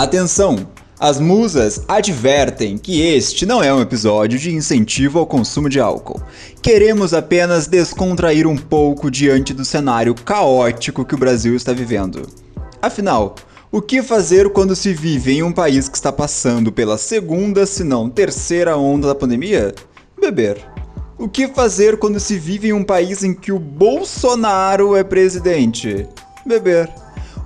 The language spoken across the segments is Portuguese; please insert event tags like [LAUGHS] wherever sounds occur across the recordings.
Atenção! As musas advertem que este não é um episódio de incentivo ao consumo de álcool. Queremos apenas descontrair um pouco diante do cenário caótico que o Brasil está vivendo. Afinal, o que fazer quando se vive em um país que está passando pela segunda, se não terceira onda da pandemia? Beber. O que fazer quando se vive em um país em que o Bolsonaro é presidente? Beber.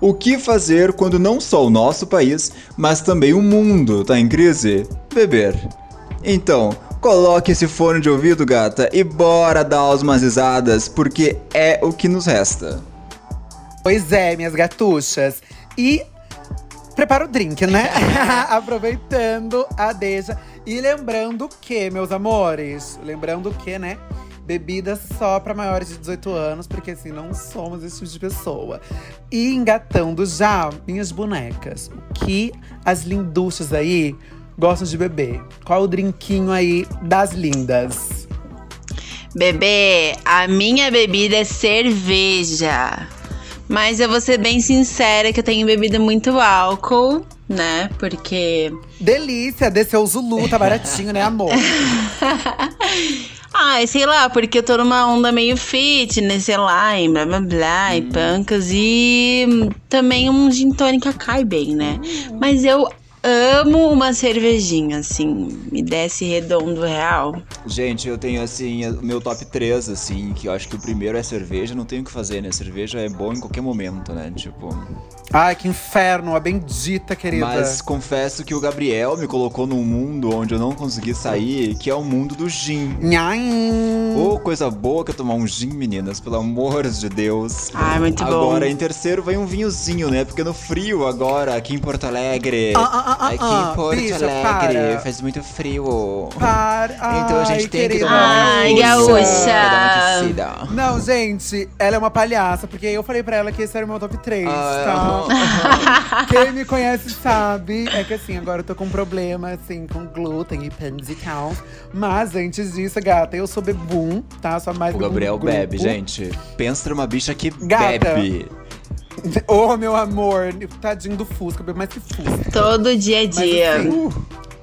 O que fazer quando não só o nosso país, mas também o mundo está em crise? Beber. Então, coloque esse fone de ouvido, gata, e bora dar umas risadas, porque é o que nos resta. Pois é, minhas gatuchas. E prepara o drink, né? [LAUGHS] Aproveitando a deixa. E lembrando que, meus amores, lembrando que, né? Bebida só para maiores de 18 anos, porque assim, não somos esse tipo de pessoa. E engatando já minhas bonecas. O que as linduchas aí gostam de beber? Qual o drinquinho aí das lindas? Bebê, a minha bebida é cerveja. Mas eu vou ser bem sincera que eu tenho bebido muito álcool, né? Porque. Delícia, desceu o Zulu, tá baratinho, né, amor? [LAUGHS] Ai, sei lá, porque eu tô numa onda meio fitness, sei lá, e blá blá blá, hum. e pancas. E também um gin tônica cai bem, né? Hum. Mas eu amo uma cervejinha, assim, me desce redondo real. Gente, eu tenho, assim, o meu top 3, assim, que eu acho que o primeiro é cerveja, não tenho o que fazer, né? Cerveja é bom em qualquer momento, né? Tipo. Ai, que inferno, a bendita, querida. Mas confesso que o Gabriel me colocou num mundo onde eu não consegui sair, que é o mundo do gin. Nhaim. Ô, oh, coisa boa que é tomar um gin, meninas, pelo amor de Deus. Ai, muito agora, bom. Agora, em terceiro, vem um vinhozinho, né? Porque no frio agora, aqui em Porto Alegre. Ah, ah, ah, Aqui ah, em Porto bicha, Alegre para. faz muito frio. Para. Então a gente Ai, tem que tomar Ai, gaúcha. Não, gente, ela é uma palhaça, porque eu falei pra ela que esse era o meu top 3, ah, tá? [LAUGHS] Quem me conhece sabe. É que assim, agora eu tô com um problema, assim, com glúten e pães e tal. Mas antes disso, gata, eu sou bebum, tá? Sou mais O Gabriel bebe, gente. Pensa numa bicha que gata, bebe. Ô, oh, meu amor, tadinho do Fusca, mais que Fusca. Todo dia a dia. Mas, assim,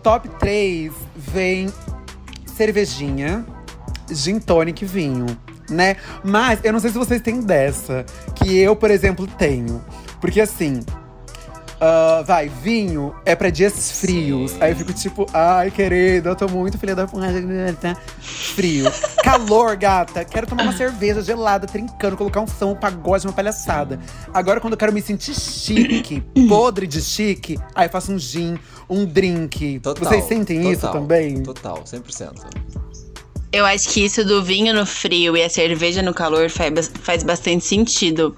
top 3 vem cervejinha, gin tonic e vinho, né? Mas eu não sei se vocês têm dessa, que eu, por exemplo, tenho. Porque assim, Uh, vai, vinho é pra dias frios. Sim. Aí eu fico tipo, ai, querida, eu tô muito filha da. Tá frio. Calor, gata. Quero tomar uma cerveja gelada, trincando, colocar um som, um pagode, uma palhaçada. Agora, quando eu quero me sentir chique, [CLEARS THROAT] podre de chique, aí eu faço um gin, um drink. Total, Vocês sentem total, isso também? Total, 100%. Eu acho que isso do vinho no frio e a cerveja no calor faz bastante sentido.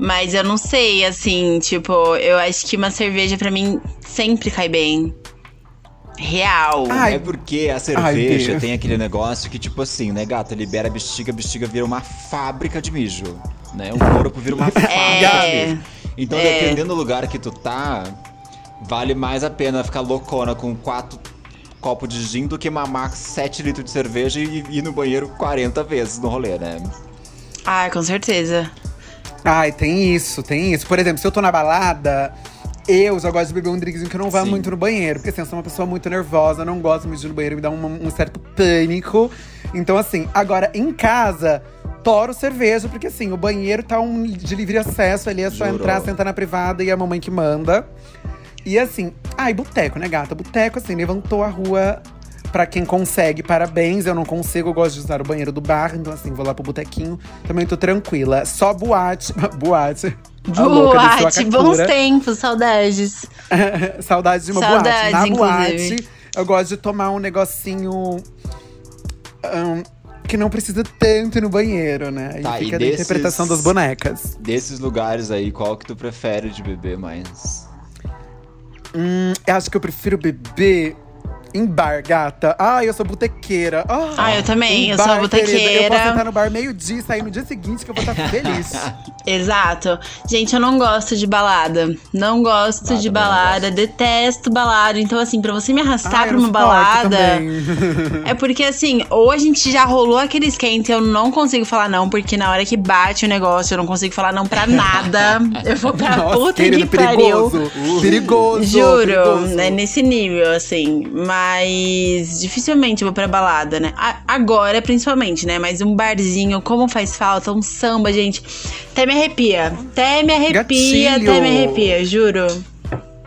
Mas eu não sei, assim, tipo, eu acho que uma cerveja para mim sempre cai bem. Real. Ai, é porque a cerveja ai, tem aquele negócio que, tipo assim, né, gata, libera a bexiga, a bexiga vira uma fábrica de mijo. Né? O corpo vira uma [LAUGHS] é. fábrica é, de mijo. Então, é. dependendo do lugar que tu tá, vale mais a pena ficar loucona com quatro copos de gin do que mamar 7 litros de cerveja e ir no banheiro 40 vezes no rolê, né? Ah, com certeza. Ai, tem isso, tem isso. Por exemplo, se eu tô na balada, eu já gosto de beber um drinkzinho que eu não vá Sim. muito no banheiro. Porque assim, eu sou uma pessoa muito nervosa, não gosto muito de ir no banheiro, me dá um, um certo pânico. Então, assim, agora em casa, toro cerveja, porque assim, o banheiro tá um de livre acesso ali, é só Jurou. entrar, sentar na privada e é a mamãe que manda. E assim, ai, boteco, né, gata? Boteco, assim, levantou a rua Pra quem consegue, parabéns. Eu não consigo, eu gosto de usar o banheiro do bar. Então, assim, vou lá pro botequinho. Também tô tranquila. Só boate. [LAUGHS] boate. Boate, bons tempos, saudades. [LAUGHS] saudades de uma saudades, boate. Na inclusive. boate, eu gosto de tomar um negocinho. Um, que não precisa tanto no banheiro, né? Aí tá, fica a interpretação das bonecas. Desses lugares aí, qual que tu prefere de beber mais? Hum, eu acho que eu prefiro beber Em bar, gata. Ah, eu sou botequeira. Ah, Ah, eu também, eu sou bar, querida, Eu botequeira. posso entrar no bar meio-dia e sair no dia seguinte que eu vou estar feliz. [LAUGHS] Exato. Gente, eu não gosto de balada. Não gosto de balada. Detesto balada. Então, assim, pra você me arrastar Ah, pra uma balada. É porque, assim, ou a gente já rolou aquele esquenta e eu não consigo falar não, porque na hora que bate o negócio eu não consigo falar não pra nada. [LAUGHS] eu vou pra Nossa, puta querido, que pariu. perigoso. Perigoso. Juro, perigoso. é nesse nível, assim. Mas dificilmente eu vou pra balada, né? A- Agora, principalmente, né? Mas um barzinho, como faz falta, um samba, gente. Até me arrepia. Até me arrepia, Gatilho. até me arrepia, juro.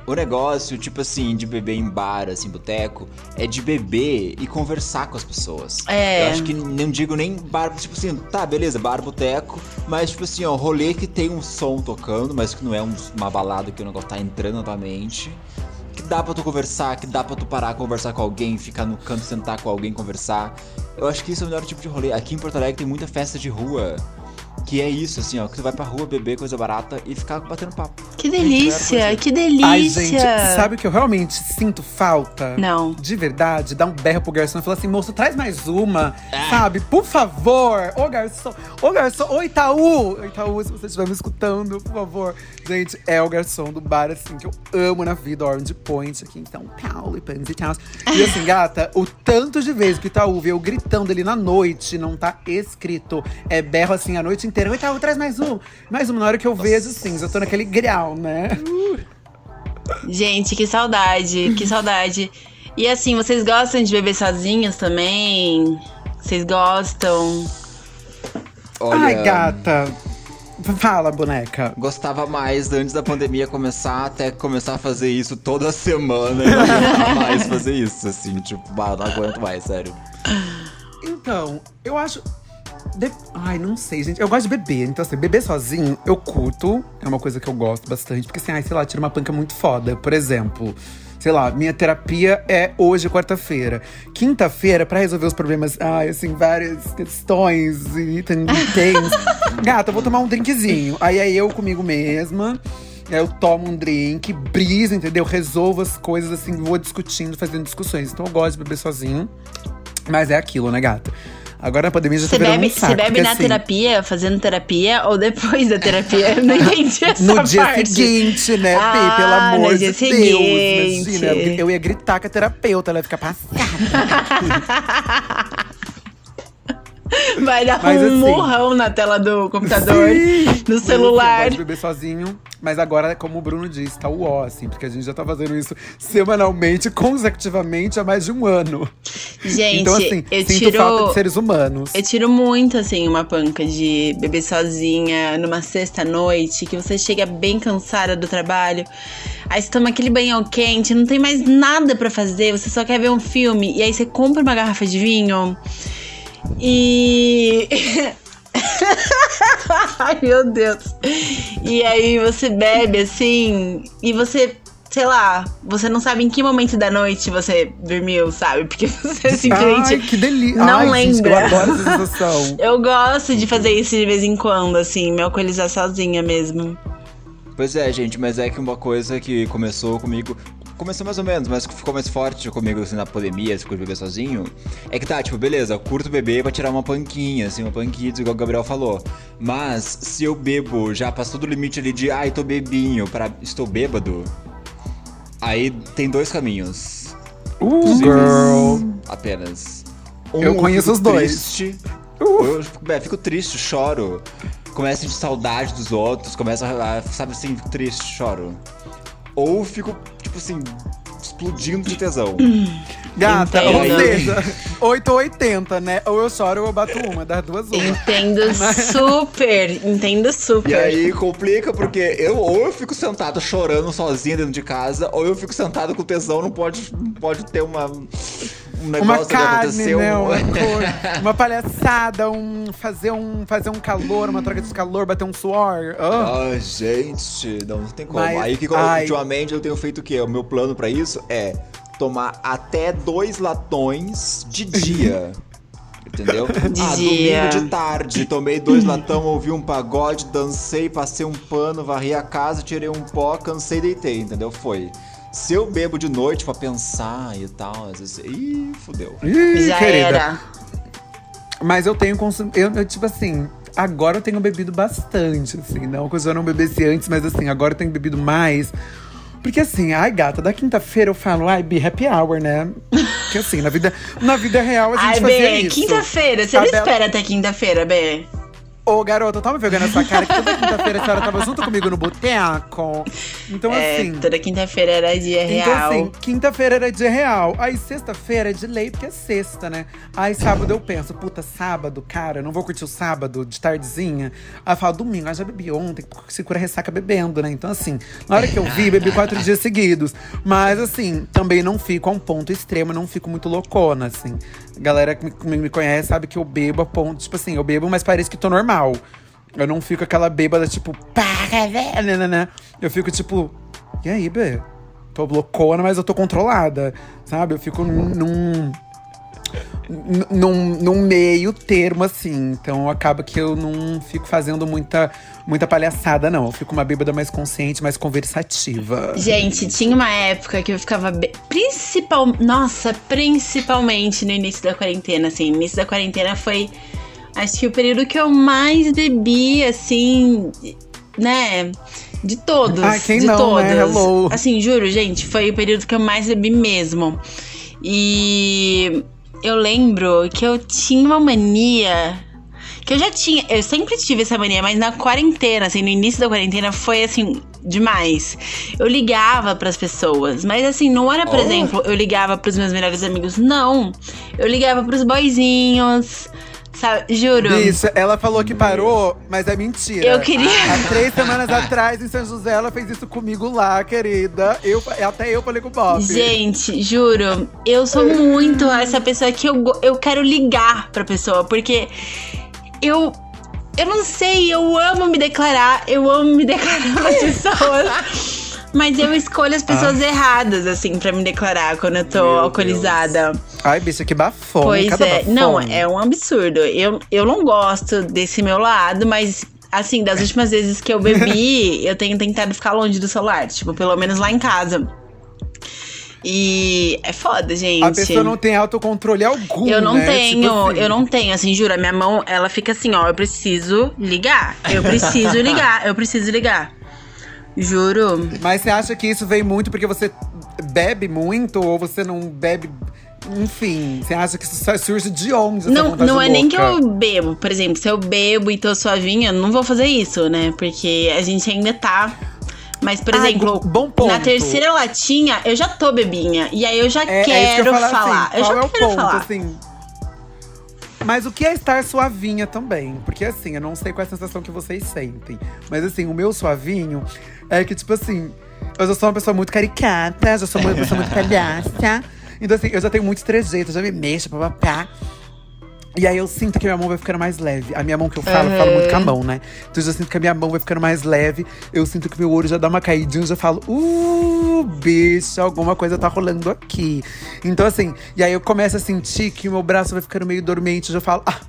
O negócio, tipo assim, de beber em bar, assim, boteco, é de beber e conversar com as pessoas. É. Eu acho que não digo nem bar, tipo assim, tá, beleza, bar, boteco, mas tipo assim, ó, rolê que tem um som tocando, mas que não é um- uma balada que o negócio tá entrando na tua mente. Que dá pra tu conversar, que dá pra tu parar, conversar com alguém, ficar no canto, sentar com alguém, conversar. Eu acho que isso é o melhor tipo de rolê. Aqui em Porto Alegre tem muita festa de rua. Que é isso, assim, ó, que tu vai pra rua beber coisa barata e ficar batendo papo. Que delícia, que delícia. Ai, gente, sabe o que eu realmente sinto falta? Não. De verdade, dar um berro pro garçom e falar assim, moço, traz mais uma, Ah. sabe? Por favor, ô garçom, ô garçom, ô Itaú, Itaú, se você estiver me escutando, por favor. Gente, é o garçom do bar, assim, que eu amo na vida, Orange Point, aqui em São Paulo e Panos e. E assim, [LAUGHS] gata, o tanto de vezes que o Itaú vê eu gritando ali na noite, não tá escrito. É berro, assim, a noite inteira, ô Itaú, traz mais um, mais um. Na hora que eu vejo, assim, já tô naquele grau, né? Gente, que saudade, que saudade. E assim, vocês gostam de beber sozinhos também? Vocês gostam? Olha, Ai, gata. Fala, boneca. Gostava mais antes da pandemia começar, até começar a fazer isso toda semana. Eu não aguentava mais fazer isso, assim, tipo, não aguento mais, sério. Então, eu acho. De- Ai, não sei, gente. Eu gosto de beber. Então, assim, beber sozinho, eu curto. É uma coisa que eu gosto bastante. Porque, assim, ai, sei lá, tira uma panca muito foda. Por exemplo, sei lá, minha terapia é hoje, quarta-feira. Quinta-feira, pra resolver os problemas, ai, assim, várias questões e itens. [LAUGHS] Gata, eu vou tomar um drinkzinho. Aí é eu comigo mesma. Eu tomo um drink, briso, entendeu? Resolvo as coisas assim, vou discutindo, fazendo discussões. Então eu gosto de beber sozinho. Mas é aquilo, né, gata? Agora na pandemia já tá bebe, um saco. você bebe na assim, terapia, fazendo terapia, ou depois da terapia? Eu [LAUGHS] [LAUGHS] não entendi essa No dia parte. seguinte, né, Ah, Bi? Pelo amor de dia Deus. seguinte. Imagina, eu ia gritar com a terapeuta, ela ia ficar passada. [LAUGHS] [LAUGHS] Vai dar Mas, um assim, murrão na tela do computador, Sim. no assim, celular. gosto de beber sozinho. Mas agora, como o Bruno disse, tá o ó, assim. Porque a gente já tá fazendo isso semanalmente, consecutivamente, há mais de um ano. Gente, então, assim, eu sinto tiro. falta de seres humanos. Eu tiro muito, assim, uma panca de beber sozinha numa sexta-noite, que você chega bem cansada do trabalho. Aí você toma aquele banho quente, não tem mais nada pra fazer, você só quer ver um filme. E aí você compra uma garrafa de vinho. E. [LAUGHS] Ai, meu Deus. E aí você bebe assim, e você. Sei lá, você não sabe em que momento da noite você dormiu, sabe? Porque [LAUGHS] você simplesmente Ai, que delícia. não Ai, gente, lembra. eu adoro essa [LAUGHS] sensação. eu gosto de fazer isso de vez em quando, assim, me alcoolizar sozinha mesmo. Pois é, gente, mas é que uma coisa que começou comigo. Começou mais ou menos, mas que ficou mais forte comigo assim na pandemia, coisa de beber sozinho. É que tá, tipo, beleza, eu curto beber pra tirar uma panquinha, assim, uma panquinha, igual o Gabriel falou. Mas se eu bebo, já passou do limite ali de, ai, tô bebinho, pra estou bêbado. Aí tem dois caminhos. Uh, girl. Apenas. Um, Eu conheço fico os dois. Triste, ou eu fico, é, fico triste, choro. Começo a sentir saudade dos outros, começo a, a- sabe assim, fico triste, choro. Ou fico, tipo assim, explodindo de tesão. [COUGHS] Gata, Entendo. ou seja, 8 ou 80, né? Ou eu choro ou eu bato uma, das duas uma. Entendo [LAUGHS] super, entendo super. E aí complica porque eu ou eu fico sentado chorando sozinho dentro de casa, ou eu fico sentado com tesão, não pode, não pode ter uma um negócio Uma que carne, aconteceu. né? Uma, cor, [LAUGHS] uma palhaçada, um fazer, um fazer um calor, uma troca de calor, bater um suor. Ah, gente, não tem como. Mas, Aí que ai. ultimamente eu tenho feito o quê? O meu plano pra isso é tomar até dois latões de dia. [LAUGHS] Entendeu? De ah, dia. domingo de tarde, tomei dois latão, ouvi um pagode, dancei, passei um pano, varri a casa, tirei um pó, cansei, deitei, entendeu? Foi. Se eu bebo de noite pra pensar e tal, às vezes. Ih, fudeu. Ih, Já querida. era. Mas eu tenho consumido. Eu, eu, tipo assim, agora eu tenho bebido bastante, assim. Não que eu já não bebesse antes, mas assim, agora eu tenho bebido mais. Porque assim, ai, gata, da quinta-feira eu falo, ai, be happy hour, né? Porque assim, na vida, na vida real a gente Ai, fazia B, isso. quinta-feira. Você não espera até quinta-feira, B? Ô, garota, tava me vendo essa cara que toda quinta-feira a senhora tava junto comigo no boteco. Então, É, assim. toda quinta-feira era dia Então, real. assim, quinta-feira era dia real. Aí, sexta-feira é de lei, porque é sexta, né? Aí, sábado eu penso, puta, sábado, cara, eu não vou curtir o sábado de tardezinha. Aí eu falo, domingo, ah, já bebi ontem, porque se cura ressaca bebendo, né? Então, assim, na hora que eu vi, bebi quatro dias seguidos. Mas, assim, também não fico a um ponto extremo, não fico muito loucona, assim. A galera que me, me conhece sabe que eu bebo a ponto, tipo assim, eu bebo, mas parece que tô normal. Eu não fico aquela bêbada, tipo, pá, né, né, né. Eu fico, tipo, e aí, Bê? Tô loucona, mas eu tô controlada, sabe? Eu fico num. num num, num meio termo, assim. Então acaba que eu não fico fazendo muita, muita palhaçada, não. Eu fico uma bêbada mais consciente, mais conversativa. Gente, tinha uma época que eu ficava. Be... Principal... Nossa, principalmente no início da quarentena, assim. Início da quarentena foi. Acho que o período que eu mais bebi, assim. Né? De todos. Ah, quem de não, todos. né? Hello. Assim, juro, gente, foi o período que eu mais bebi mesmo. E eu lembro que eu tinha uma mania que eu já tinha, eu sempre tive essa mania, mas na quarentena, assim, no início da quarentena foi assim demais. Eu ligava pras pessoas, mas assim, não era, por Oh. exemplo, eu ligava pros meus melhores amigos, não. Eu ligava pros boyzinhos, sabe? Juro. Bicha, ela falou que parou, mas é mentira. Eu queria- Há três semanas atrás, em São José, ela fez isso comigo lá, querida. Eu, até eu falei com o Bob. Gente, juro, eu sou muito essa pessoa que eu, eu quero ligar pra pessoa, porque eu. Eu não sei, eu amo me declarar, eu amo me declarar pras pessoas. [LAUGHS] Mas eu escolho as pessoas erradas, assim, pra me declarar quando eu tô Meu alcoolizada. Ai, bicha, que bafão. Pois cada é. Não, é um absurdo. Eu, eu não gosto desse meu lado, mas. Assim, das últimas vezes que eu bebi, [LAUGHS] eu tenho tentado ficar longe do celular. Tipo, pelo menos lá em casa. E é foda, gente. A pessoa não tem autocontrole algum, Eu não né? tenho, Tipo assim. eu não tenho, assim, juro, a minha mão, ela fica assim, ó, eu preciso ligar. Eu preciso [LAUGHS] ligar, eu preciso ligar. Juro. Mas você acha que isso vem muito porque você bebe muito ou você não bebe. Enfim, você acha que isso surge de onde? Não, não é nem que louca? eu bebo. Por exemplo, se eu bebo e tô suavinha, eu não vou fazer isso, né? Porque a gente ainda tá. Mas, por Ah, exemplo, bo- bom ponto. na terceira latinha, eu já tô bebinha. E aí eu já É, é quero eu ia falar. falar. Assim, eu já é o quero ponto, falar. assim? Mas o que é estar suavinha também? Porque assim, eu não sei qual é a sensação que vocês sentem. Mas assim, o meu suavinho é que, tipo assim, eu já sou uma pessoa muito caricata, já sou uma [LAUGHS] pessoa muito palhaça. Então, assim, eu já tenho muitos trejeitos, já me mexo, papapá. E aí eu sinto que minha mão vai ficando mais leve. A minha mão que eu falo, eu falo muito com a mão, né? Então eu já sinto que a minha mão vai ficando mais leve. Eu sinto que meu olho já dá uma caidinha, eu já falo, uh, bicho, alguma coisa tá rolando aqui. Então, assim, e aí eu começo a sentir que o meu braço vai ficando meio dormente, eu já falo, ah,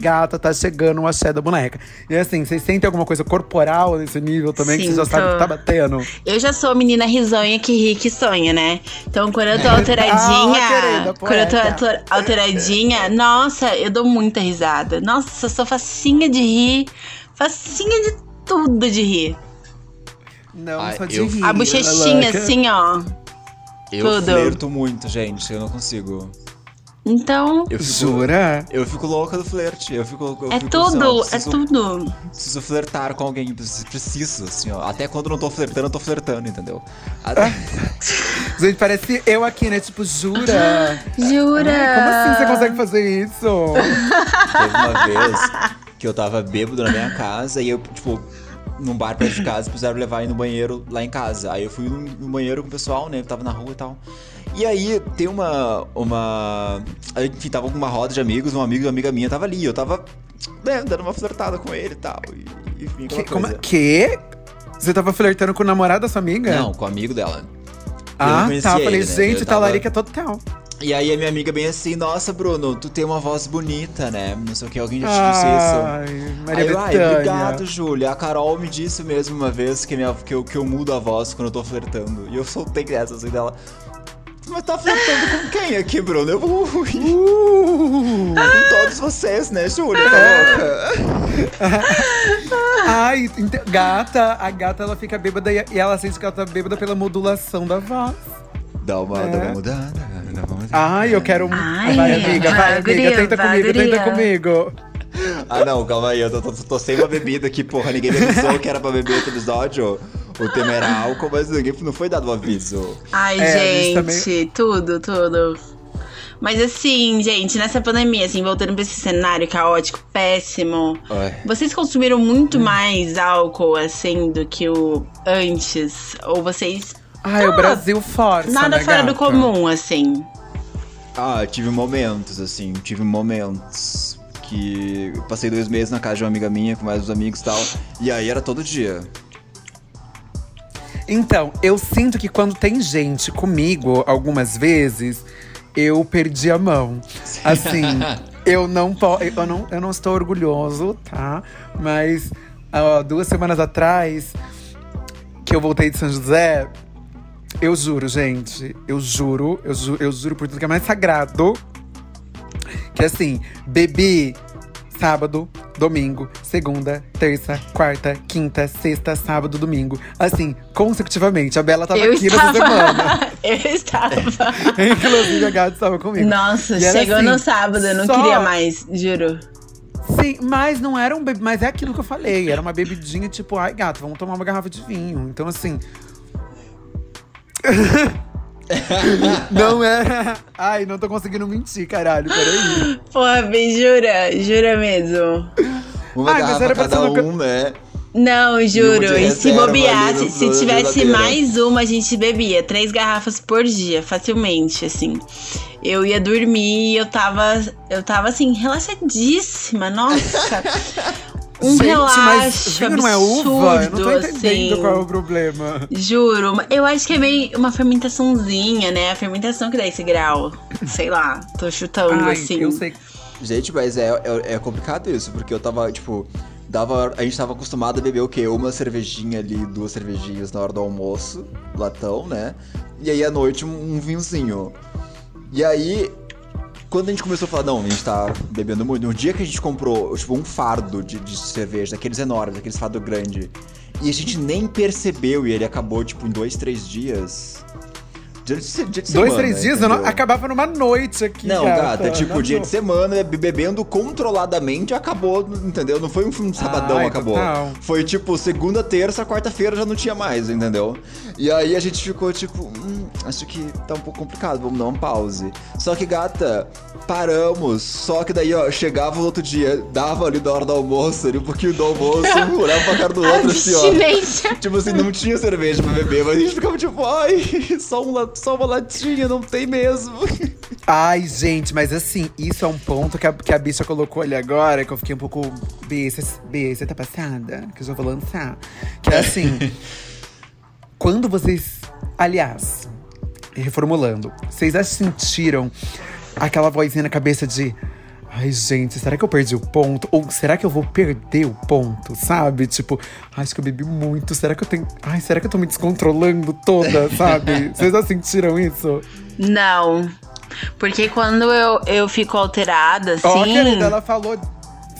gata, tá chegando uma axé da boneca. E assim, vocês sentem alguma coisa corporal nesse nível também, que vocês já Sinto. sabem que tá batendo? Eu já sou a menina risonha que ri que sonha, né? Então, quando eu tô [LAUGHS] alteradinha. Ah, querida, quando eu tô alteradinha, nossa, eu dou muita risada. Nossa, eu sou facinha de rir. Facinha de tudo de rir. Não, Ah, só de eu- rir. A bochechinha, louca. assim, ó. Eu Tudo. flerto muito, gente. Eu não consigo. Então, Eu fico, Jura? Eu fico louca do flerte. Eu fico. eu é fico, tudo, assim, ó, é preciso- tudo. Preciso flertar com alguém. Preciso, assim, ó. Até quando não tô flertando, eu tô flertando, entendeu? Até- [LAUGHS] Gente, parece eu aqui, né? Tipo, jura? Jura? Como assim você consegue fazer isso? Teve uma vez que eu tava bêbado na minha casa e eu, tipo, num bar perto de casa, precisaram levar ir no banheiro lá em casa. Aí eu fui no, no banheiro com o pessoal, né? Eu tava na rua e tal. E aí tem uma. uma. Enfim, tava com uma roda de amigos, um amigo e uma amiga minha tava ali. Eu tava né, dando uma flertada com ele e tal. E, enfim, aquela Que, como, que? Você tava flertando com o namorado da sua amiga? Não, com o amigo dela. Eu Ah, conhecia tá. Eu falei, ele, né? gente, Eu tava- talarica total. E aí a minha amiga bem assim, nossa, Bruno, tu tem uma voz bonita, né? Não sei o que, alguém já te disse isso. Ai, Maria Aí eu, ai, obrigado, Júlia. A Carol me disse mesmo uma vez que, minha, que, eu, que eu mudo a voz quando eu tô flertando. E eu soltei essa assim dela. Mas tá flertando com quem aqui, Bruno? Eu vou. Uh! com todos vocês, né, Júlia? Tá? [LAUGHS] Ai, gata, a gata ela fica bêbada e ela sente que ela tá bêbada pela modulação da voz. Dá uma, É. dá uma mudada, dá uma mudada. Ai, eu quero. um- Ai, vai, amiga, vai, vai, amiga, guria, tenta vai, comigo, tenta guria. comigo. Ah, não, calma aí, eu tô, tô- tô sem uma bebida aqui, porra. Ninguém me avisou que era pra beber outro episódio. O tema era álcool, mas ninguém, não foi dado o aviso. Ai, É, gente gente, tudo, tudo. Mas assim, gente, nessa pandemia, assim, voltando pra esse cenário caótico, péssimo. Ai. Vocês consumiram muito mais álcool, assim, do que o antes? Ou vocês. Ai, o Brasil força. Nada né, fora do gata? comum, assim. Ah, tive momentos, assim, tive momentos que eu passei dois meses na casa de uma amiga minha com mais uns amigos e tal. E aí era todo dia. Então, eu sinto que quando tem gente comigo, algumas vezes, eu perdi a mão. Assim, [LAUGHS] eu não posso. Eu não, eu não estou orgulhoso, tá? Mas ó, duas semanas atrás, que eu voltei de São José, eu juro, gente. Eu juro, eu juro, eu juro por tudo que é mais sagrado. Que assim, bebi sábado, domingo, segunda, terça, quarta, quinta, sexta, sábado, domingo. Assim, consecutivamente. A Bela tava eu aqui nessa semana. estava. [LAUGHS] eu estava. [LAUGHS] Inclusive, a Gata estava comigo. Nossa, E chegou assim, no sábado, eu não só- queria mais, juro. Sim, mas não era um bebê. Mas é aquilo que eu falei. Era uma bebidinha tipo, ai, gato, vamos tomar uma garrafa de vinho. Então, assim. [LAUGHS] [LAUGHS] não era. Ai, não tô conseguindo mentir, caralho. Peraí. Porra, Bi, jura, jura mesmo. Uma Ai, mas garrafa era pra cada um, né? Não, juro. E se no- se, tivesse mais uma, a gente bebia. Três garrafas por dia, facilmente, assim. Eu ia dormir e eu tava, eu tava assim, relaxadíssima. Nossa. [LAUGHS] Um Gente, relaxo mas vinho não é uva? Eu não tô entendendo assim. qual é o problema. Juro, eu acho que é meio uma fermentaçãozinha, né? A fermentação que dá esse grau. Sei lá, tô chutando Ai, assim. eu sei. Gente, mas é, é, é complicado isso, porque eu tava, tipo, dava, a gente tava acostumado a beber o quê? Uma cervejinha ali, duas cervejinhas na hora do almoço, latão, né? E aí à noite um, um vinhozinho. E aí, quando a gente começou a falar, não, a gente tá bebendo muito, no dia que a gente comprou, tipo, um fardo de, de cerveja, daqueles enormes, daqueles fardo grande, e a gente nem percebeu e ele acabou, tipo, em dois, três dias. Dia de, se- dia de Dois, semana, três dias, não- acabava numa noite aqui. Não, gata, tipo, Não, dia não. de semana, be- bebendo controladamente, acabou, entendeu? Não foi um sabadão, Ai, acabou. total. Foi tipo, segunda, terça, quarta-feira já não tinha mais, entendeu? E aí a gente ficou tipo, hum, acho que tá um pouco complicado, vamos dar um pause. Só que, gata, paramos. Só que daí, ó, chegava no outro dia, dava ali da hora do almoço, ali um pouquinho do almoço, [LAUGHS] olhava pra cara do outro assim, ó. Tipo assim, não tinha cerveja pra beber, mas a gente ficava tipo, ai, [LAUGHS] só, um, la- só uma latinha, não tem mesmo. [LAUGHS] Ai, gente, mas assim, isso é um ponto que a, que a bicha colocou ali agora, que eu fiquei um pouco. B, você tá passada? Que eu já vou lançar. Que é assim. [LAUGHS] quando vocês. Aliás, reformulando, vocês já sentiram aquela vozinha na cabeça de. Ai, gente, será que eu perdi o ponto? Ou será que eu vou perder o ponto, sabe? Tipo, "Ai, acho que eu bebi muito. Será que eu tenho. Ai, será que eu tô me descontrolando toda, sabe? [LAUGHS] Vocês já sentiram isso? Não. Porque quando eu, eu fico alterada, assim. Ó, querida, ela falou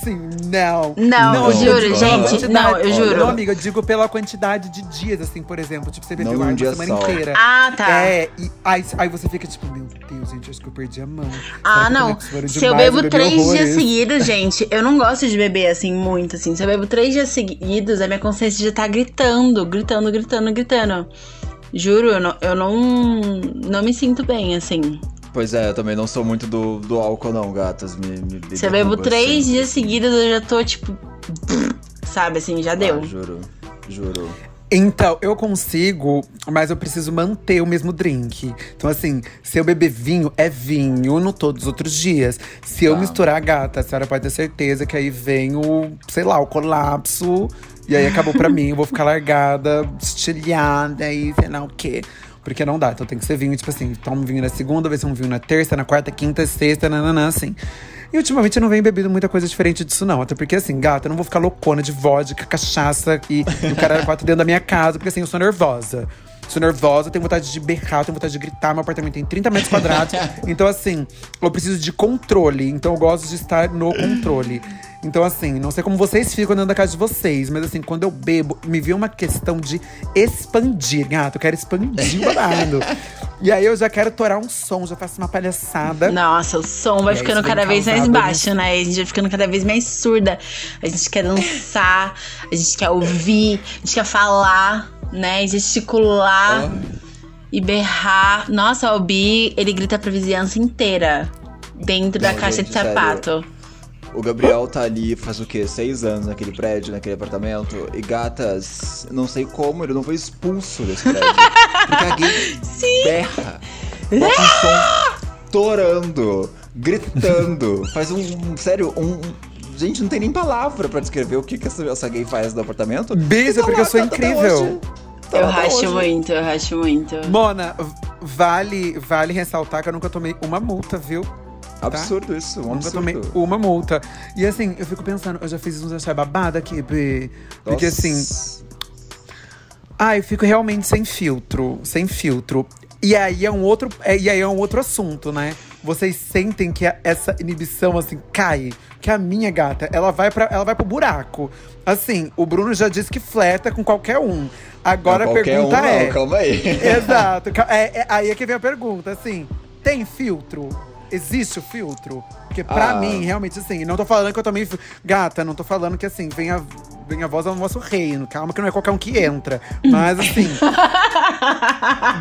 assim, não. Não, eu digo juro, gente, não, eu juro. Não, amiga, eu digo pela quantidade de dias, assim, por exemplo. Tipo, você bebeu Não uma dia semana só. inteira. Ah, tá. É, e aí, aí você fica tipo, meu Deus, gente, acho que eu perdi a mão. Ah, eu não. Se eu bebo três horrores? dias seguidos, gente, eu não gosto de beber assim muito, assim. Se eu bebo três dias seguidos, a minha consciência já tá gritando, gritando, gritando, gritando. Juro, eu não, eu não, não me sinto bem, assim. Pois é, eu também não sou muito do, do álcool, não, gatas. Me, me Se eu bebo três sempre. dias seguidos, eu já tô, tipo. [SNIFFS] Sabe, assim, já deu. Ah, juro, juro. Então, eu consigo, mas eu preciso manter o mesmo drink. Então, assim, se eu beber vinho, é vinho no todos os outros dias. Se eu Tá. misturar a gata, a senhora pode ter certeza que aí vem o, sei lá, o colapso. E aí acabou pra mim, eu vou ficar largada, estilhada e sei lá o quê. Porque não dá. Então tem que ser vinho, tipo assim, toma um vinho na segunda, vai ser um vinho na terça, na quarta, quinta, sexta, nananã, assim. E ultimamente eu não venho bebendo muita coisa diferente disso, não. Até porque, assim, gata, eu não vou ficar loucona de vodka, cachaça e, e o cara [LAUGHS] quatro dentro da minha casa, porque assim, eu sou nervosa. Sou nervosa, tenho vontade de berrar, tenho vontade de gritar. Meu apartamento tem 30 metros quadrados. [LAUGHS] então, assim, eu preciso de controle. Então, eu gosto de estar no controle. Então, assim, não sei como vocês ficam dentro da casa de vocês, mas assim, quando eu bebo, me vê uma questão de expandir, gato. Eu quero expandir o babado. [LAUGHS] e aí eu já quero torar um som, já faço uma palhaçada. Nossa, o som vai ficando cada vez mais baixo, né? A gente vai ficando cada vez mais surda. A gente quer dançar, a gente quer ouvir, a gente quer falar, né? Gesticular e berrar. Nossa, o Bi, ele grita pra vizinhança inteira. Dentro da Não, caixa de sério. O Gabriel tá ali faz o quê? Seis anos naquele prédio, naquele apartamento. E gatas, não sei como, ele não foi expulso desse prédio. porque a gay [LAUGHS] berra. Bota um som torando, gritando. Faz um. um- sério, um. Gente, não tem nem palavra pra descrever o que, que essa, essa gay faz no apartamento. Beijo, tá porque eu lá, sou tá incrível. Tá Eu racho hoje. muito, eu racho muito. Mona, vale, vale ressaltar que eu nunca tomei uma multa, viu? Absurdo isso, um Nunca absurdo. tomei uma multa. E assim, eu fico pensando, eu já fiz uns achar babada aqui, Bi. Porque assim, ah, eu fico realmente sem filtro, sem filtro. E aí é um outro, é, e aí é um outro assunto, né? Vocês sentem que a- essa inibição assim cai, que a minha gata, ela vai para, ela vai pro buraco. Assim, o Bruno já disse que flerta com qualquer um. Agora Não, a pergunta um, é, Não, calma aí. [LAUGHS] Exato. É, é- aí é que vem a pergunta, assim. Tem filtro? Existe o filtro? Porque pra Ah. mim, realmente, assim, não tô falando que eu fi- Gata, não tô falando que assim, vem a, vem a voz ao nosso reino. Calma, que não é qualquer um que entra. Mas assim. [LAUGHS]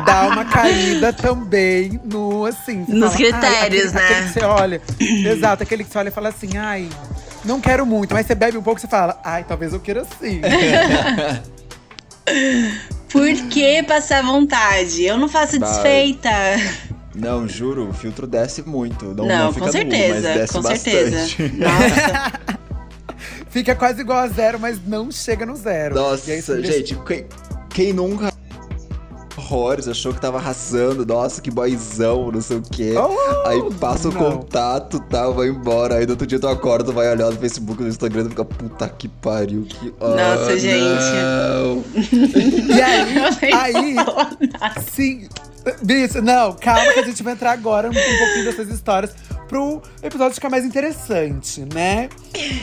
dá uma caída também no, assim. Nos fala, "Ai, critérios, aquele- né?" Aquele que você olha. exato, aquele que você olha e fala assim, ai. Não quero muito, mas você bebe um pouco e você fala, ai, talvez eu queira sim. [LAUGHS] Por que passar vontade? Eu não faço Vai. desfeita. Não, juro, o filtro desce muito. Não, Não, não fica com nu, mas certeza, desce com bastante. certeza. Nossa. [LAUGHS] Fica quase igual a zero, mas não chega no zero. Nossa, aí gente, quem, quem nunca horrores, achou que tava arrasando, nossa, que boyzão, não sei o quê. Oh, aí passa o não. contato, tá, vai embora. Aí no outro dia tu acorda, vai olhar no Facebook, no Instagram e fica, puta que pariu, que. Nossa, gente. Não. E aí, [LAUGHS] aí, sim. Bicho, não, calma que a gente vai entrar agora um, um pouquinho dessas histórias pro episódio ficar mais interessante, né?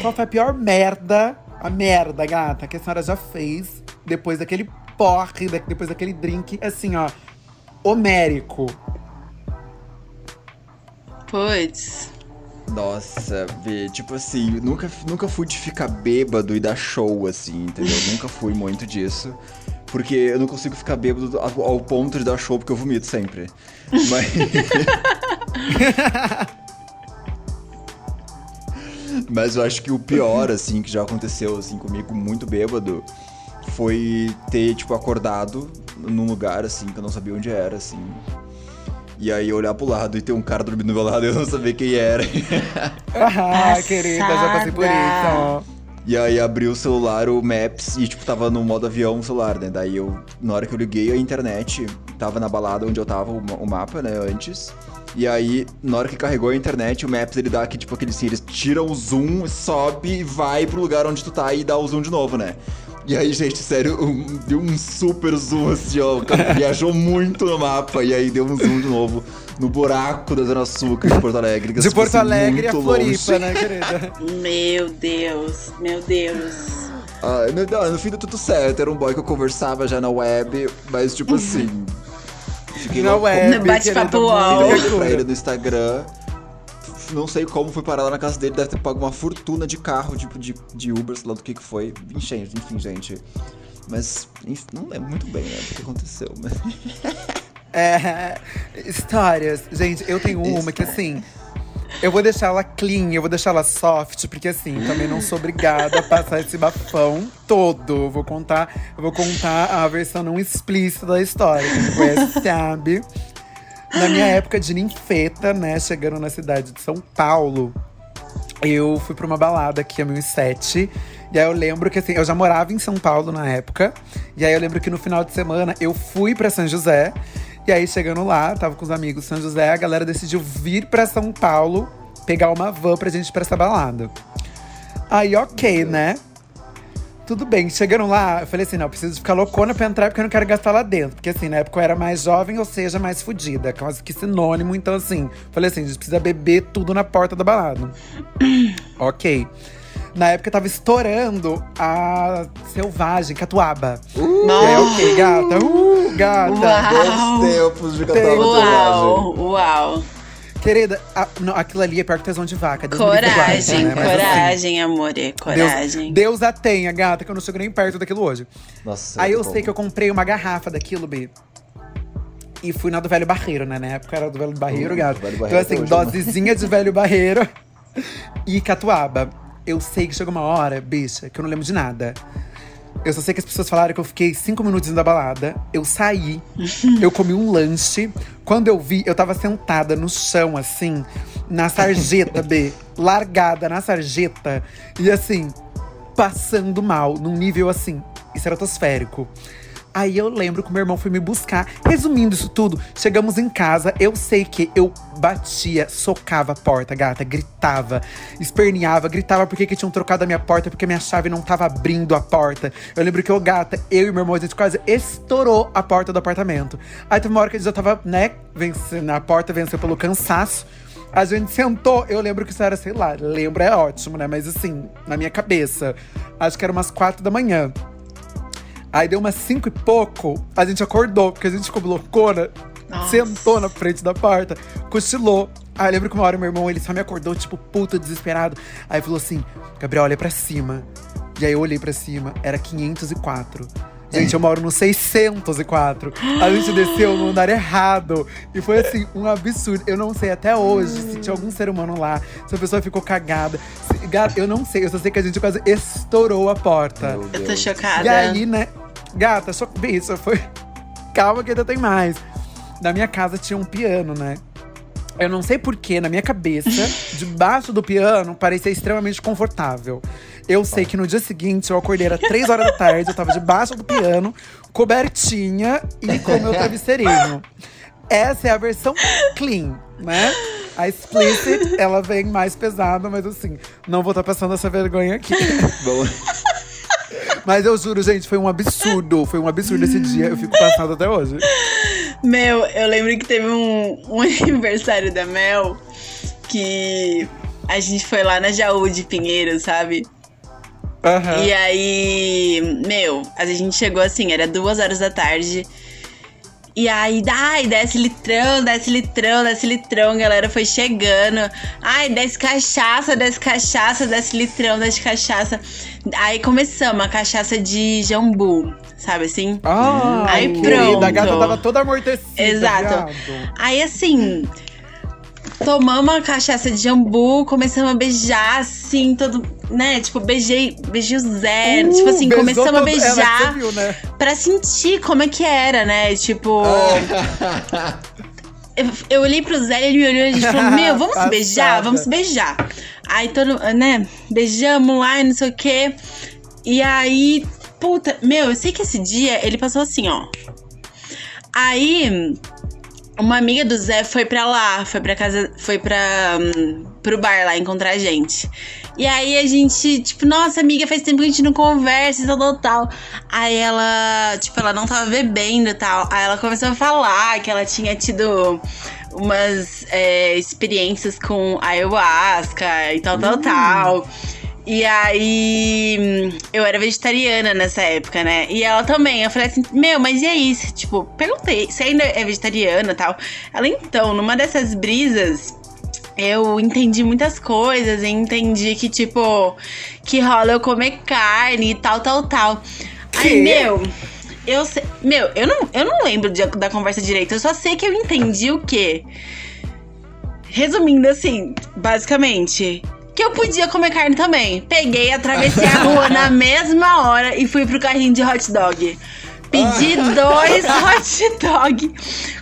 Qual foi a pior merda, a merda, gata, que a senhora já fez depois daquele porre, depois daquele drink, assim, ó, homérico. Puts. Nossa, vê, tipo assim, nunca, nunca fui de ficar bêbado e dar show, assim, entendeu? nunca fui muito disso. Porque eu não consigo ficar bêbado ao, ao ponto de dar show, porque eu vomito sempre. Mas. [LAUGHS] Mas eu acho que o pior, assim, que já aconteceu, assim, comigo, muito bêbado, foi ter, tipo, acordado num lugar, assim, que eu não sabia onde era, assim. E aí olhar pro lado e ter um cara dormindo do meu lado e eu não saber quem era. [LAUGHS] Ah, querida, já passei por isso, ó. E aí abri o celular, o Maps, e tipo, tava no modo avião o celular, né? Daí eu, na hora que eu liguei a internet, tava na balada onde eu tava, o, o mapa, né, antes. E aí, na hora que carregou a internet, o Maps ele dá aqui, tipo, aquele assim, eles tiram o zoom, sobe vai pro lugar onde tu tá e dá o zoom de novo, né? E aí, gente, sério, um- deu um super zoom assim, ó. o cara [LAUGHS] Viajou muito no mapa. E aí deu um zoom de novo no buraco da Zona Sul aqui de Porto Alegre. é, De Porto assim, Alegre a Floripa, longe. né, querida? [LAUGHS] Meu Deus, meu Deus. Ah, no, no fim deu tudo certo. Era um boy que eu conversava já na web, mas tipo assim. Fiquei Na web, No bate-papo UOL. pra ele no Instagram. Não sei como fui parar lá na casa dele, deve ter pago uma fortuna de carro, tipo de, de Uber, sei lá do que que foi. Enfim, enfim, gente. Mas, enfim, não lembro muito bem, né, do que aconteceu. Mas... [LAUGHS] É, histórias. Gente, eu tenho uma que assim. Eu vou deixar ela clean, eu vou deixar ela soft, porque assim, também não sou obrigada a passar esse bafão todo. Eu vou contar, eu vou contar a versão não explícita da história. Quem me conhece sabe. Na minha época de ninfeta, né, chegando na cidade de São Paulo, eu fui pra uma balada aqui a 1007. E aí eu lembro que assim, eu já morava em São Paulo na época. E aí eu lembro que no final de semana eu fui pra São José. E aí, chegando lá, tava com os amigos São José, a galera decidiu vir pra São Paulo pegar uma van pra gente ir pra essa balada. Aí, ok, né? Tudo bem, chegando lá, eu falei assim: não, preciso ficar loucona pra entrar porque eu não quero gastar lá dentro. Porque assim, na época eu era mais jovem, ou seja, mais fodida. Quase que sinônimo. Então, assim, falei assim: a gente precisa beber tudo na porta da balada. [CLEARS THROAT] ok. Na época tava estourando a Selvagem, Catuaba. Uh, é, ok, gata. Uh, gata. Uau. Bons tempos de Tem- Catuaba Uau, uau. Querida, a- não, aquilo ali é pior que tesão de vaca. Deus Coragem, né? Mas, assim, coragem, amor. Deus, Coragem. Deus a tenha, gata, que eu não chego nem perto daquilo hoje. Nossa, Aí eu como. sei que eu comprei uma garrafa daquilo, B. E fui na do Velho Barreiro, né? Na época era do Velho Barreiro, Uh, gato. Velho Então, Barreiro assim, até hoje, né? dosezinha de Velho Barreiro [LAUGHS] e Catuaba. Eu sei que chegou uma hora, bicha, que eu não lembro de nada. Eu só sei que as pessoas falaram que eu fiquei cinco minutos da balada. Eu saí, [LAUGHS] eu comi um lanche. Quando eu vi, eu tava sentada no chão, assim, na sarjeta, [LAUGHS] B. Largada na sarjeta. E assim, passando mal, num nível assim, estratosférico. Aí eu lembro que o meu irmão foi me buscar. Resumindo isso tudo, chegamos em casa. Eu sei que eu batia, socava a porta, gata, gritava, esperneava, gritava porque que tinham trocado a minha porta, porque minha chave não tava abrindo a porta. Eu lembro que eu, gata, eu e meu irmão, a gente quase estourou a porta do apartamento. Aí teve uma hora que a gente já tava, né, vencendo, a porta venceu pelo cansaço. A gente sentou, eu lembro que isso era, sei lá, lembro é ótimo, né? Mas assim, na minha cabeça, acho que era umas quatro da manhã. Aí deu umas cinco e pouco, a gente acordou, porque a gente ficou loucona. Nossa. Sentou na frente da porta, cochilou. Aí eu lembro que uma hora meu irmão, ele só me acordou, tipo, puta, desesperado. Aí falou assim, Gabriel, olha pra cima. E aí eu olhei pra cima, era 504. Gente, eu moro no 604. A gente desceu no andar errado. E foi assim, um absurdo. Eu não sei até hoje se tinha algum ser humano lá, se a pessoa ficou cagada. Se- eu não sei, eu só sei que a gente quase estourou a porta. Eu tô chocada. E aí, né? Gata, só isso foi. [LAUGHS] Calma que ainda tem mais. Na minha casa tinha um piano, né? Eu não sei porquê, na minha cabeça, [LAUGHS] debaixo do piano, parecia extremamente confortável. Eu sei que no dia seguinte eu acordei, era três horas da tarde, eu tava debaixo do piano, cobertinha e com meu travesseirinho. Essa é a versão clean, né? A explicit, ela vem mais pesada, mas assim, não vou estar passando essa vergonha aqui. Bom, [LAUGHS] Mas eu juro, gente, foi um absurdo. Foi um absurdo esse dia. Eu fico passado até hoje. Meu, eu lembro que teve um, um [LAUGHS] aniversário da Mel que a gente foi lá na Jaú de Pinheiro, sabe? Aham. E aí, meu, a gente chegou assim, era duas horas da tarde. E aí, ai, desce litrão, desce litrão, desce litrão, galera foi chegando. Ai, desce cachaça, desce cachaça, desce litrão, desce cachaça. Aí começamos a cachaça de jambu, sabe assim? Ah, Aí pronto. A gata tava toda amortecida. Exato. viado. Aí assim, tomamos a cachaça de jambu, começamos a beijar, assim, todo, né? Tipo, beijei, beijei o Zé. Uh, tipo assim, começamos a ela, beijar viu, né? pra sentir como é que era, né? Tipo. Ah. Eu, eu olhei pro Zé e ele me olhou e a gente falou: [LAUGHS] Meu, vamos se beijar? Vamos se beijar. Aí todo, né? Beijamos lá e não sei o quê. E aí, puta, meu, eu sei que esse dia ele passou assim, ó. Aí, uma amiga do Zé foi pra lá, foi pra casa, foi pra, hum, pro bar lá encontrar a gente. E aí a gente, tipo, nossa, amiga, faz tempo que a gente não conversa e tal, tal, tal. Aí ela, tipo, ela não tava bebendo e tal. Aí ela começou a falar que ela tinha tido umas é, experiências com ayahuasca e tal, tal, tal. E aí, eu era vegetariana nessa época, né? E ela também. Eu falei assim, meu, mas e aí? Tipo, perguntei, você ainda é vegetariana e tal? Ela, então, numa dessas brisas, eu entendi muitas coisas. e Entendi que, tipo, que rola eu comer carne e tal, tal, tal. Aí, Que? meu, eu sei. Meu, eu não, eu não lembro de- da conversa direito. Eu só sei que eu entendi o quê? Resumindo assim, basicamente, que eu podia comer carne também. Peguei, atravessei a rua na [LAUGHS] mesma hora e fui pro carrinho de hot dog. Pedi dois [LAUGHS] hot dog.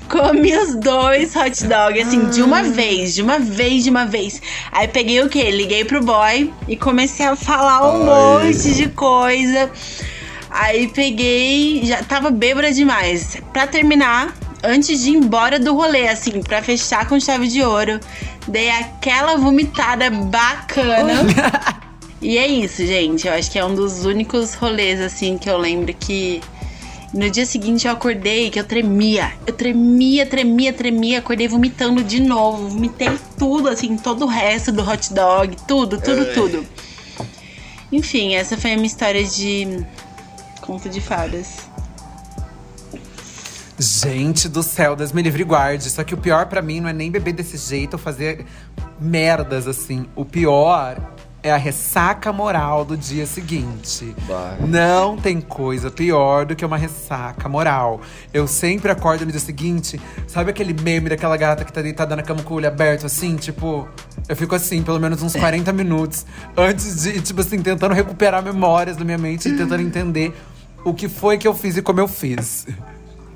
Comi os dois hot dog, assim, de uma vez, de uma vez, de uma vez. Aí peguei o quê? Liguei pro boy e comecei a falar um Ai. monte de coisa. Aí peguei, já tava bêbada demais. Pra terminar, antes de ir embora do rolê, assim, pra fechar com chave de ouro. Dei aquela vomitada bacana. [LAUGHS] e é isso, gente. Eu acho que é um dos únicos rolês, assim, que eu lembro que. No dia seguinte eu acordei que eu tremia. Eu tremia, tremia, tremia. Acordei vomitando de novo. Vomitei tudo, assim, todo o resto do hot dog. Tudo, tudo, É. tudo. Enfim, essa foi a minha história de conto de fadas. Gente do céu, Deus me livre guarde. Só que o pior pra mim não é nem beber desse jeito ou fazer merdas assim. O pior é a ressaca moral do dia seguinte. Bah. Não tem coisa pior do que uma ressaca moral. Eu sempre acordo no dia seguinte, sabe aquele meme daquela gata que tá deitada na cama com o olho aberto, assim? Tipo, eu fico assim, pelo menos uns 40 [LAUGHS] minutos antes de, tipo assim, tentando recuperar memórias da minha mente e tentando [LAUGHS] entender o que foi que eu fiz e como eu fiz.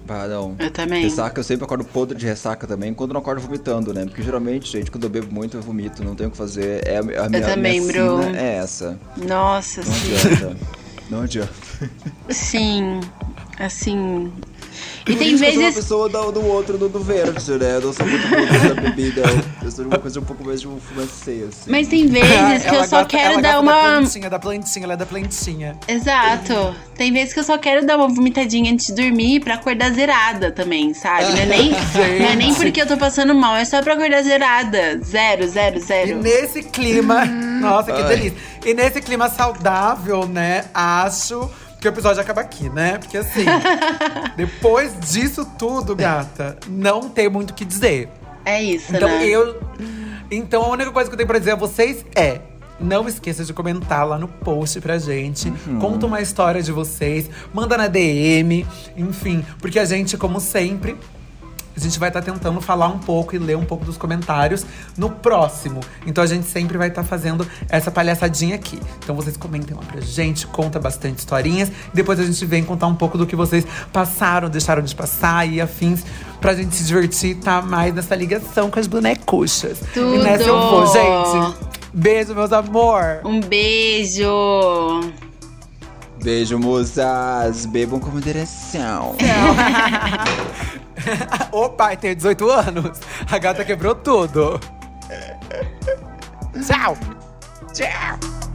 Ah, não. Eu também. Ressaca, eu sempre acordo podre de ressaca também, quando não acordo vomitando, né? Porque geralmente, gente, quando eu bebo muito, eu vomito, não tenho o que fazer. É a, a minha, também, minha bro. sina é essa. Nossa, Não sim. adianta. não adianta. Sim, assim. E tem isso que Eu sou uma vezes. pessoa do, do outro, do, do verde, né? Eu não sou muito boa da bebida. Eu sou uma coisa um pouco mais de um fumacê, assim. Mas tem vezes que eu só gosta- quero ela dar uma. Da plantinha, da plantinha, ela é da plantinha. Exato. Tem vezes que eu só quero dar uma vomitadinha antes de dormir pra acordar zerada também, sabe? Não é nem, [LAUGHS] não é nem porque eu tô passando mal, é só pra acordar zerada. Zero, zero, E zero. nesse clima, nossa, que Ai. delícia. E nesse clima saudável, né, acho que o episódio acaba aqui, né? Porque assim, [LAUGHS] depois disso tudo, gata, não tem muito o que dizer. É isso, Então né? eu. Então a única coisa que eu tenho pra dizer a vocês é. Não esqueça de comentar lá no post pra gente. Conta uma história de vocês. Manda na DM. Enfim, porque a gente, como sempre, a gente vai estar tentando falar um pouco e ler um pouco dos comentários no próximo. Então a gente sempre vai estar fazendo essa palhaçadinha aqui. Então vocês comentem lá pra gente, conta bastante historinhas. E depois a gente vem contar um pouco do que vocês passaram, deixaram de passar e afins. Pra gente se divertir e tá mais nessa ligação com as bonecuchas. Tudo! E nessa eu vou, gente. Beijo, meus amor. Um beijo! Beijo, moças. Bebam com moderação. [LAUGHS] [LAUGHS] o pai tem 18 anos. A gata quebrou tudo. Tchau. Tchau.